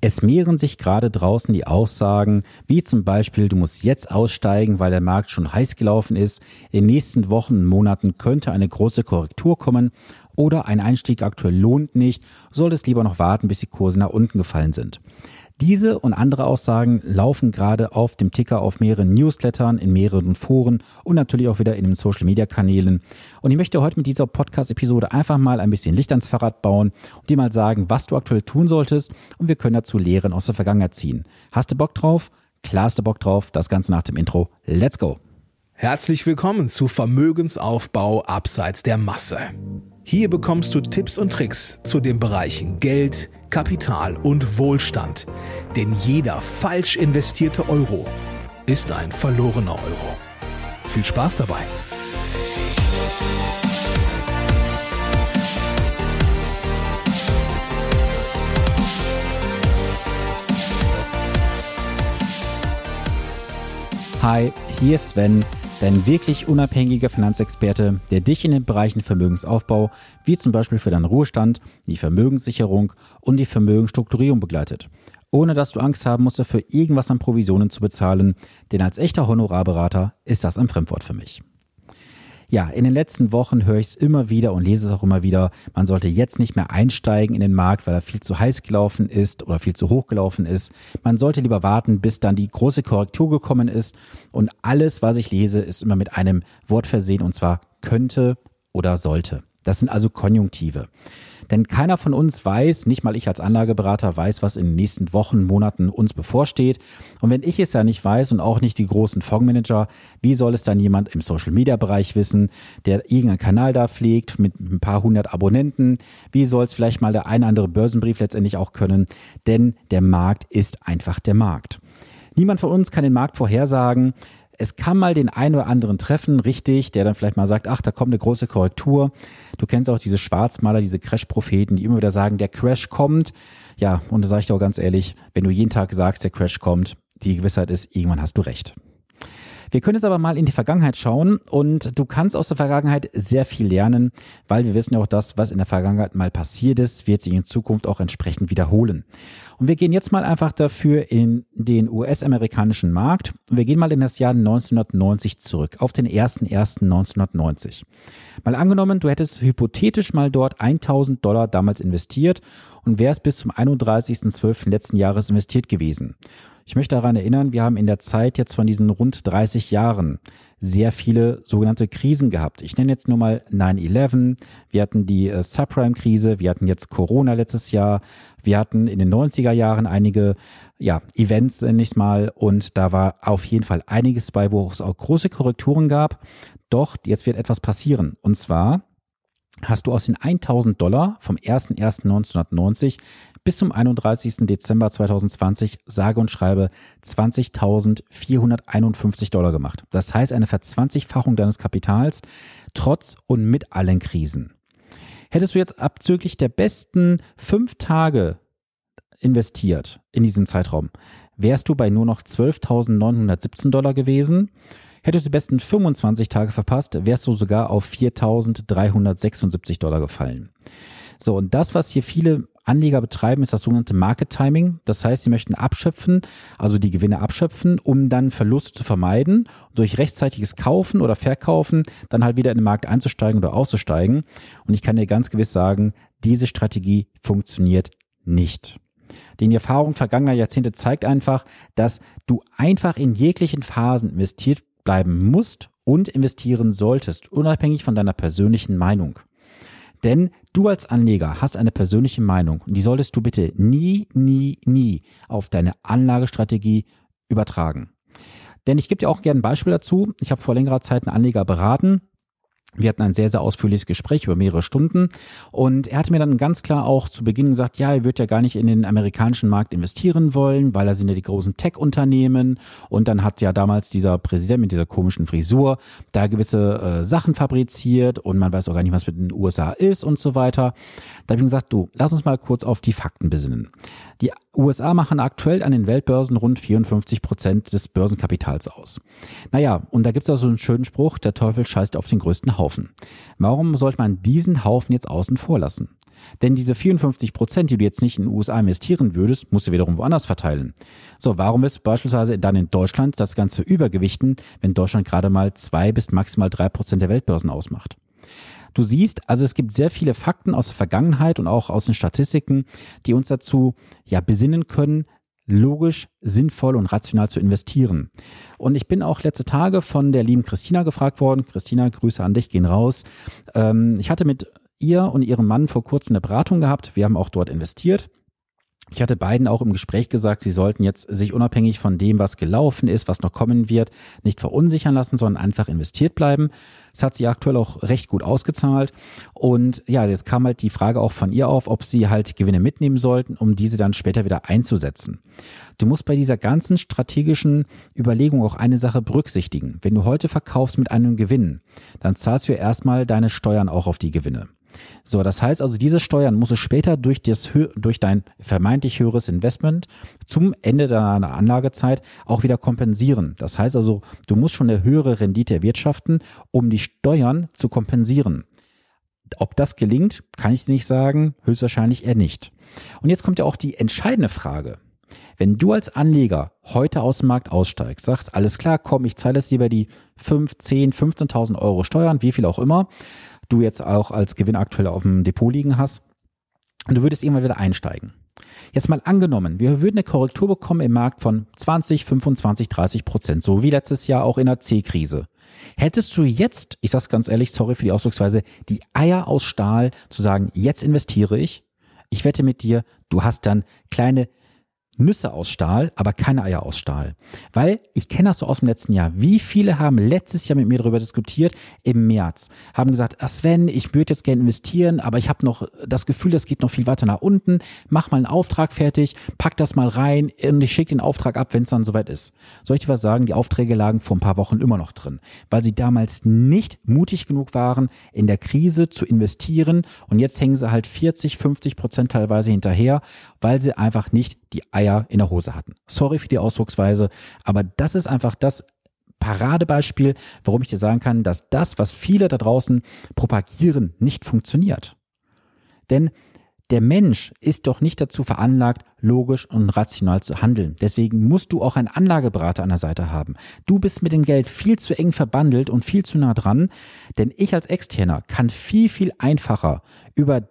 Es mehren sich gerade draußen die Aussagen, wie zum Beispiel, du musst jetzt aussteigen, weil der Markt schon heiß gelaufen ist. In den nächsten Wochen Monaten könnte eine große Korrektur kommen oder ein Einstieg aktuell lohnt nicht, solltest lieber noch warten, bis die Kurse nach unten gefallen sind. Diese und andere Aussagen laufen gerade auf dem Ticker auf mehreren Newslettern, in mehreren Foren und natürlich auch wieder in den Social Media Kanälen. Und ich möchte heute mit dieser Podcast-Episode einfach mal ein bisschen Licht ans Fahrrad bauen und dir mal sagen, was du aktuell tun solltest. Und wir können dazu Lehren aus der Vergangenheit ziehen. Hast du Bock drauf? Klar hast du Bock drauf. Das Ganze nach dem Intro. Let's go! Herzlich willkommen zu Vermögensaufbau abseits der Masse. Hier bekommst du Tipps und Tricks zu den Bereichen Geld, Kapital und Wohlstand. Denn jeder falsch investierte Euro ist ein verlorener Euro. Viel Spaß dabei! Hi, hier ist Sven Dein wirklich unabhängiger Finanzexperte, der dich in den Bereichen Vermögensaufbau, wie zum Beispiel für deinen Ruhestand, die Vermögenssicherung und die Vermögensstrukturierung begleitet. Ohne dass du Angst haben musst, dafür irgendwas an Provisionen zu bezahlen, denn als echter Honorarberater ist das ein Fremdwort für mich. Ja, in den letzten Wochen höre ich es immer wieder und lese es auch immer wieder. Man sollte jetzt nicht mehr einsteigen in den Markt, weil er viel zu heiß gelaufen ist oder viel zu hoch gelaufen ist. Man sollte lieber warten, bis dann die große Korrektur gekommen ist. Und alles, was ich lese, ist immer mit einem Wort versehen und zwar könnte oder sollte. Das sind also Konjunktive. Denn keiner von uns weiß, nicht mal ich als Anlageberater weiß, was in den nächsten Wochen, Monaten uns bevorsteht. Und wenn ich es ja nicht weiß und auch nicht die großen Fondsmanager, wie soll es dann jemand im Social Media Bereich wissen, der irgendeinen Kanal da pflegt mit ein paar hundert Abonnenten? Wie soll es vielleicht mal der ein oder andere Börsenbrief letztendlich auch können? Denn der Markt ist einfach der Markt. Niemand von uns kann den Markt vorhersagen. Es kann mal den einen oder anderen treffen, richtig, der dann vielleicht mal sagt, ach, da kommt eine große Korrektur. Du kennst auch diese Schwarzmaler, diese Crash-Propheten, die immer wieder sagen, der Crash kommt. Ja, und da sage ich dir auch ganz ehrlich, wenn du jeden Tag sagst, der Crash kommt, die Gewissheit ist, irgendwann hast du recht. Wir können jetzt aber mal in die Vergangenheit schauen und du kannst aus der Vergangenheit sehr viel lernen, weil wir wissen ja auch, das, was in der Vergangenheit mal passiert ist, wird sich in Zukunft auch entsprechend wiederholen. Und wir gehen jetzt mal einfach dafür in den US-amerikanischen Markt. Wir gehen mal in das Jahr 1990 zurück, auf den 1.1.1990. Mal angenommen, du hättest hypothetisch mal dort 1000 Dollar damals investiert und wärst bis zum 31.12. letzten Jahres investiert gewesen. Ich möchte daran erinnern, wir haben in der Zeit jetzt von diesen rund 30 Jahren sehr viele sogenannte Krisen gehabt. Ich nenne jetzt nur mal 9-11, wir hatten die äh, Subprime-Krise, wir hatten jetzt Corona letztes Jahr, wir hatten in den 90er Jahren einige ja, Events, nenne ich mal, und da war auf jeden Fall einiges bei, wo es auch große Korrekturen gab. Doch jetzt wird etwas passieren. Und zwar hast du aus den 1000 Dollar vom 01.01.1990 bis zum 31. Dezember 2020 sage und schreibe 20.451 Dollar gemacht. Das heißt eine Verzwanzigfachung deines Kapitals trotz und mit allen Krisen. Hättest du jetzt abzüglich der besten fünf Tage investiert in diesem Zeitraum, wärst du bei nur noch 12.917 Dollar gewesen. Hättest du die besten 25 Tage verpasst, wärst du sogar auf 4.376 Dollar gefallen. So, und das, was hier viele Anleger betreiben, ist das sogenannte Market Timing. Das heißt, sie möchten abschöpfen, also die Gewinne abschöpfen, um dann Verluste zu vermeiden, durch rechtzeitiges Kaufen oder Verkaufen dann halt wieder in den Markt einzusteigen oder auszusteigen. Und ich kann dir ganz gewiss sagen, diese Strategie funktioniert nicht. Die Erfahrung vergangener Jahrzehnte zeigt einfach, dass du einfach in jeglichen Phasen investiert bleiben musst und investieren solltest, unabhängig von deiner persönlichen Meinung. Denn du als Anleger hast eine persönliche Meinung und die solltest du bitte nie, nie, nie auf deine Anlagestrategie übertragen. Denn ich gebe dir auch gerne ein Beispiel dazu. Ich habe vor längerer Zeit einen Anleger beraten, wir hatten ein sehr, sehr ausführliches Gespräch über mehrere Stunden und er hatte mir dann ganz klar auch zu Beginn gesagt, ja, er wird ja gar nicht in den amerikanischen Markt investieren wollen, weil da sind ja die großen Tech-Unternehmen und dann hat ja damals dieser Präsident mit dieser komischen Frisur da gewisse äh, Sachen fabriziert und man weiß auch gar nicht, was mit den USA ist und so weiter. Da habe ich gesagt, du, lass uns mal kurz auf die Fakten besinnen. Die USA machen aktuell an den Weltbörsen rund 54 Prozent des Börsenkapitals aus. Naja, und da gibt es auch so einen schönen Spruch, der Teufel scheißt auf den größten Haufen. Haufen. Warum sollte man diesen Haufen jetzt außen vor lassen? Denn diese 54 Prozent, die du jetzt nicht in den USA investieren würdest, musst du wiederum woanders verteilen. So, warum willst du beispielsweise dann in Deutschland das Ganze übergewichten, wenn Deutschland gerade mal zwei bis maximal drei Prozent der Weltbörsen ausmacht? Du siehst, also es gibt sehr viele Fakten aus der Vergangenheit und auch aus den Statistiken, die uns dazu ja besinnen können, logisch, sinnvoll und rational zu investieren. Und ich bin auch letzte Tage von der lieben Christina gefragt worden. Christina, Grüße an dich, gehen raus. Ähm, ich hatte mit ihr und ihrem Mann vor kurzem eine Beratung gehabt. Wir haben auch dort investiert. Ich hatte beiden auch im Gespräch gesagt, sie sollten jetzt sich unabhängig von dem, was gelaufen ist, was noch kommen wird, nicht verunsichern lassen, sondern einfach investiert bleiben. Es hat sie aktuell auch recht gut ausgezahlt. Und ja, jetzt kam halt die Frage auch von ihr auf, ob sie halt Gewinne mitnehmen sollten, um diese dann später wieder einzusetzen. Du musst bei dieser ganzen strategischen Überlegung auch eine Sache berücksichtigen. Wenn du heute verkaufst mit einem Gewinn, dann zahlst du erstmal deine Steuern auch auf die Gewinne. So, das heißt also, diese Steuern musst du später durch, das, durch dein vermeintlich höheres Investment zum Ende deiner Anlagezeit auch wieder kompensieren. Das heißt also, du musst schon eine höhere Rendite erwirtschaften, um die Steuern zu kompensieren. Ob das gelingt, kann ich dir nicht sagen, höchstwahrscheinlich eher nicht. Und jetzt kommt ja auch die entscheidende Frage. Wenn du als Anleger heute aus dem Markt aussteigst, sagst, alles klar, komm, ich zahle es lieber die 5, 10, 15.000 Euro Steuern, wie viel auch immer, du jetzt auch als Gewinn aktuell auf dem Depot liegen hast und du würdest irgendwann wieder einsteigen. Jetzt mal angenommen, wir würden eine Korrektur bekommen im Markt von 20, 25, 30 Prozent, so wie letztes Jahr auch in der C-Krise. Hättest du jetzt, ich sag's ganz ehrlich, sorry für die Ausdrucksweise, die Eier aus Stahl zu sagen, jetzt investiere ich, ich wette mit dir, du hast dann kleine Nüsse aus Stahl, aber keine Eier aus Stahl. Weil ich kenne das so aus dem letzten Jahr. Wie viele haben letztes Jahr mit mir darüber diskutiert im März, haben gesagt, ah Sven, ich würde jetzt gerne investieren, aber ich habe noch das Gefühl, das geht noch viel weiter nach unten. Mach mal einen Auftrag fertig, pack das mal rein und ich schicke den Auftrag ab, wenn es dann soweit ist. Soll ich dir was sagen? Die Aufträge lagen vor ein paar Wochen immer noch drin, weil sie damals nicht mutig genug waren, in der Krise zu investieren und jetzt hängen sie halt 40, 50 Prozent teilweise hinterher, weil sie einfach nicht die Eier in der Hose hatten. Sorry für die Ausdrucksweise, aber das ist einfach das Paradebeispiel, warum ich dir sagen kann, dass das, was viele da draußen propagieren, nicht funktioniert. Denn der Mensch ist doch nicht dazu veranlagt, logisch und rational zu handeln. Deswegen musst du auch einen Anlageberater an der Seite haben. Du bist mit dem Geld viel zu eng verbandelt und viel zu nah dran, denn ich als Externer kann viel, viel einfacher über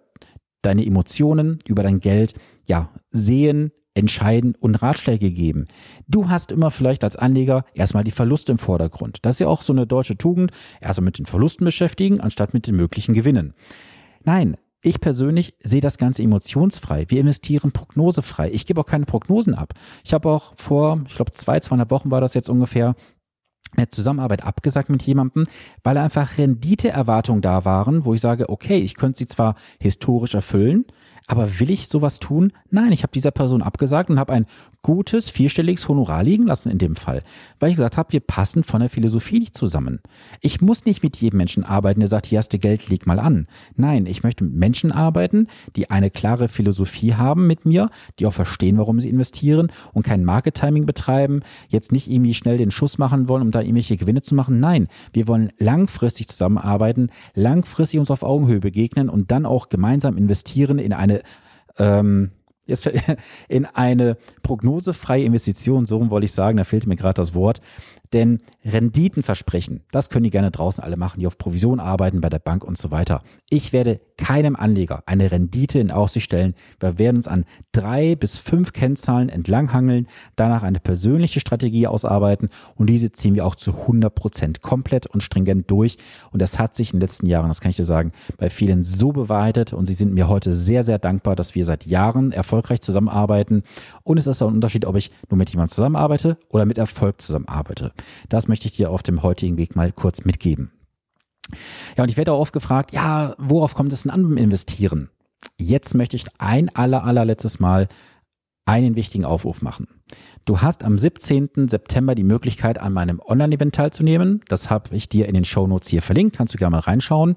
deine Emotionen, über dein Geld, ja, sehen, entscheiden und Ratschläge geben. Du hast immer vielleicht als Anleger erstmal die Verluste im Vordergrund. Das ist ja auch so eine deutsche Tugend, erstmal mit den Verlusten beschäftigen, anstatt mit den möglichen Gewinnen. Nein, ich persönlich sehe das Ganze emotionsfrei. Wir investieren prognosefrei. Ich gebe auch keine Prognosen ab. Ich habe auch vor, ich glaube, zwei, zweieinhalb Wochen war das jetzt ungefähr, eine Zusammenarbeit abgesagt mit jemandem, weil einfach Renditeerwartungen da waren, wo ich sage, okay, ich könnte sie zwar historisch erfüllen, aber will ich sowas tun? Nein, ich habe dieser Person abgesagt und habe ein gutes, vierstelliges Honorar liegen lassen in dem Fall, weil ich gesagt habe, wir passen von der Philosophie nicht zusammen. Ich muss nicht mit jedem Menschen arbeiten, der sagt, hier hast du Geld, leg mal an. Nein, ich möchte mit Menschen arbeiten, die eine klare Philosophie haben mit mir, die auch verstehen, warum sie investieren und kein Market-Timing betreiben, jetzt nicht irgendwie schnell den Schuss machen wollen, um da irgendwelche Gewinne zu machen. Nein, wir wollen langfristig zusammenarbeiten, langfristig uns auf Augenhöhe begegnen und dann auch gemeinsam investieren in eine ähm, jetzt in eine prognosefreie Investition, so wollte ich sagen, da fehlt mir gerade das Wort, denn Renditen versprechen, das können die gerne draußen alle machen, die auf Provision arbeiten bei der Bank und so weiter. Ich werde keinem Anleger eine Rendite in Aussicht stellen. Wir werden uns an drei bis fünf Kennzahlen entlanghangeln, danach eine persönliche Strategie ausarbeiten und diese ziehen wir auch zu 100 Prozent komplett und stringent durch. Und das hat sich in den letzten Jahren, das kann ich dir sagen, bei vielen so bewahrheitet und sie sind mir heute sehr, sehr dankbar, dass wir seit Jahren erfolgreich zusammenarbeiten. Und es ist auch ein Unterschied, ob ich nur mit jemandem zusammenarbeite oder mit Erfolg zusammenarbeite. Das möchte ich dir auf dem heutigen Weg mal kurz mitgeben. Ja, und ich werde auch oft gefragt, ja, worauf kommt es denn an beim Investieren? Jetzt möchte ich ein aller, allerletztes Mal einen wichtigen Aufruf machen. Du hast am 17. September die Möglichkeit, an meinem Online-Event teilzunehmen. Das habe ich dir in den Show Notes hier verlinkt. Kannst du gerne mal reinschauen.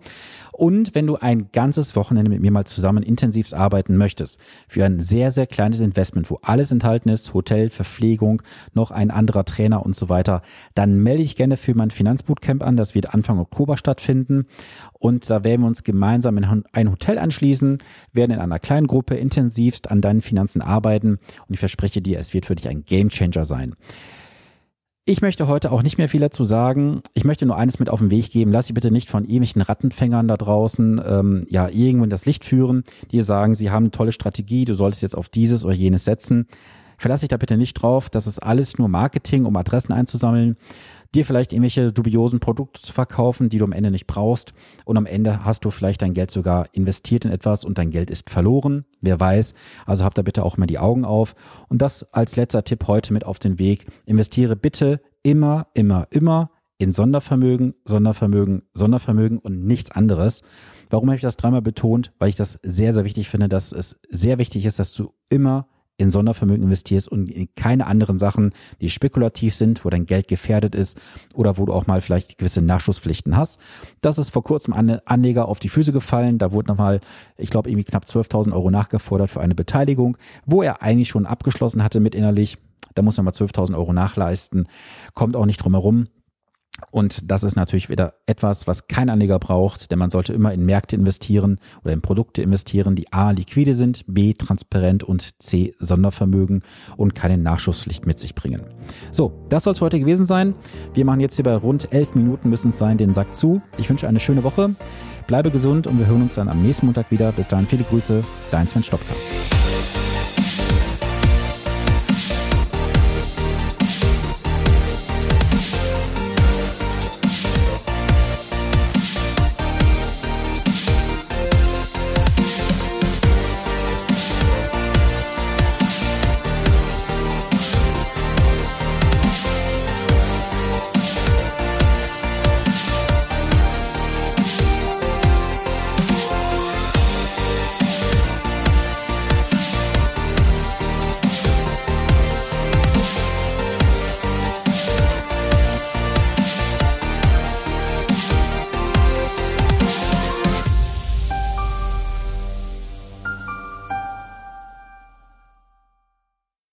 Und wenn du ein ganzes Wochenende mit mir mal zusammen intensiv arbeiten möchtest, für ein sehr, sehr kleines Investment, wo alles enthalten ist, Hotel, Verpflegung, noch ein anderer Trainer und so weiter, dann melde dich gerne für mein Finanzbootcamp an. Das wird Anfang Oktober stattfinden. Und da werden wir uns gemeinsam in ein Hotel anschließen, werden in einer kleinen Gruppe intensivst an deinen Finanzen arbeiten. Und ich verspreche dir, es wird für dich ein Gamechanger sein. Ich möchte heute auch nicht mehr viel dazu sagen. Ich möchte nur eines mit auf den Weg geben. Lass dich bitte nicht von irgendwelchen Rattenfängern da draußen ähm, ja irgendwo in das Licht führen, die sagen, sie haben eine tolle Strategie, du solltest jetzt auf dieses oder jenes setzen. Verlass dich da bitte nicht drauf. Das ist alles nur Marketing, um Adressen einzusammeln dir vielleicht irgendwelche dubiosen Produkte zu verkaufen, die du am Ende nicht brauchst. Und am Ende hast du vielleicht dein Geld sogar investiert in etwas und dein Geld ist verloren. Wer weiß. Also habt da bitte auch mal die Augen auf. Und das als letzter Tipp heute mit auf den Weg. Investiere bitte immer, immer, immer in Sondervermögen, Sondervermögen, Sondervermögen und nichts anderes. Warum habe ich das dreimal betont? Weil ich das sehr, sehr wichtig finde, dass es sehr wichtig ist, dass du immer in Sondervermögen investierst und in keine anderen Sachen, die spekulativ sind, wo dein Geld gefährdet ist oder wo du auch mal vielleicht gewisse Nachschusspflichten hast. Das ist vor kurzem an Anleger auf die Füße gefallen. Da wurde nochmal, ich glaube, irgendwie knapp 12.000 Euro nachgefordert für eine Beteiligung, wo er eigentlich schon abgeschlossen hatte mit innerlich. Da muss man mal 12.000 Euro nachleisten. Kommt auch nicht drum herum. Und das ist natürlich wieder etwas, was kein Anleger braucht, denn man sollte immer in Märkte investieren oder in Produkte investieren, die A liquide sind, B transparent und C Sondervermögen und keine Nachschusspflicht mit sich bringen. So, das soll es heute gewesen sein. Wir machen jetzt hier bei rund elf Minuten müssen es sein den Sack zu. Ich wünsche eine schöne Woche. Bleibe gesund und wir hören uns dann am nächsten Montag wieder. Bis dahin viele Grüße, dein Sven Stopka.